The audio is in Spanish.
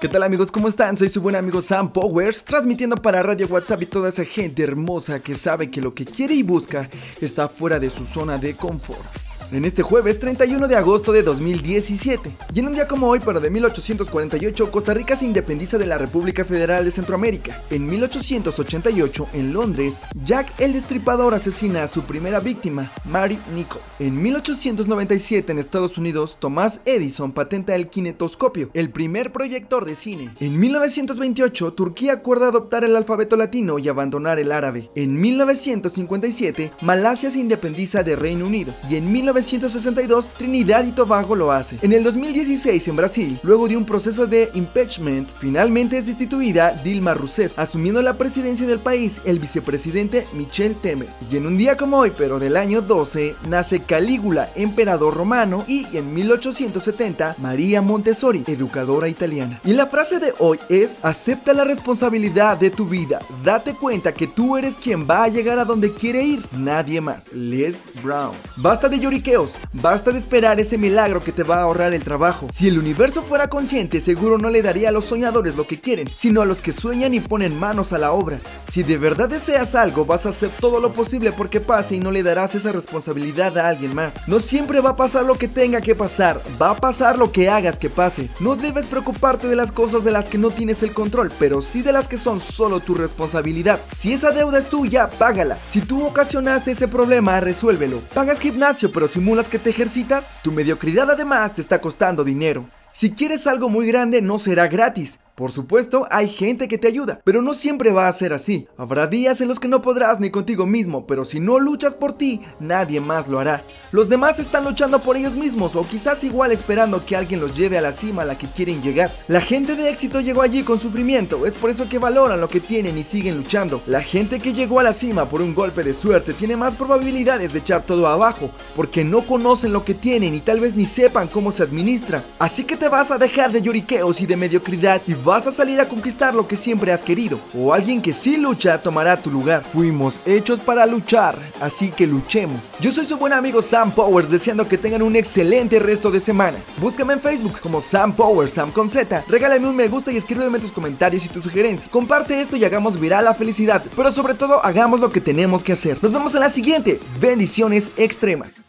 ¿Qué tal amigos? ¿Cómo están? Soy su buen amigo Sam Powers, transmitiendo para Radio WhatsApp y toda esa gente hermosa que sabe que lo que quiere y busca está fuera de su zona de confort en este jueves 31 de agosto de 2017. Y en un día como hoy, pero de 1848, Costa Rica se independiza de la República Federal de Centroamérica. En 1888, en Londres, Jack el Destripador asesina a su primera víctima, Mary Nichols. En 1897, en Estados Unidos, Thomas Edison patenta el kinetoscopio, el primer proyector de cine. En 1928, Turquía acuerda adoptar el alfabeto latino y abandonar el árabe. En 1957, Malasia se independiza de Reino Unido. Y en 1962, Trinidad y Tobago lo hace. En el 2016, en Brasil, luego de un proceso de impeachment, finalmente es destituida Dilma Rousseff, asumiendo la presidencia del país el vicepresidente Michel Temer. Y en un día como hoy, pero del año 12, nace Calígula, emperador romano, y en 1870, María Montessori, educadora italiana. Y la frase de hoy es, acepta la responsabilidad de tu vida, date cuenta que tú eres quien va a llegar a donde quiere ir, nadie más. Les Brown. Basta de lloriquear Basta de esperar ese milagro que te va a ahorrar el trabajo. Si el universo fuera consciente, seguro no le daría a los soñadores lo que quieren, sino a los que sueñan y ponen manos a la obra. Si de verdad deseas algo, vas a hacer todo lo posible porque pase y no le darás esa responsabilidad a alguien más. No siempre va a pasar lo que tenga que pasar, va a pasar lo que hagas que pase. No debes preocuparte de las cosas de las que no tienes el control, pero sí de las que son solo tu responsabilidad. Si esa deuda es tuya, págala. Si tú ocasionaste ese problema, resuélvelo. Pagas gimnasio, pero si simulas que te ejercitas, tu mediocridad además te está costando dinero. Si quieres algo muy grande no será gratis, por supuesto, hay gente que te ayuda, pero no siempre va a ser así. Habrá días en los que no podrás ni contigo mismo, pero si no luchas por ti, nadie más lo hará. Los demás están luchando por ellos mismos o quizás igual esperando que alguien los lleve a la cima a la que quieren llegar. La gente de éxito llegó allí con sufrimiento, es por eso que valoran lo que tienen y siguen luchando. La gente que llegó a la cima por un golpe de suerte tiene más probabilidades de echar todo abajo, porque no conocen lo que tienen y tal vez ni sepan cómo se administra. Así que te vas a dejar de lloriqueos y de mediocridad y vas a salir a conquistar lo que siempre has querido, o alguien que sí lucha tomará tu lugar. Fuimos hechos para luchar, así que luchemos. Yo soy su buen amigo Sam Powers, deseando que tengan un excelente resto de semana. Búscame en Facebook como Sam Powers, Sam con Z. Regálame un me gusta y escríbeme tus comentarios y tus sugerencias. Comparte esto y hagamos viral la felicidad, pero sobre todo hagamos lo que tenemos que hacer. Nos vemos en la siguiente. Bendiciones extremas.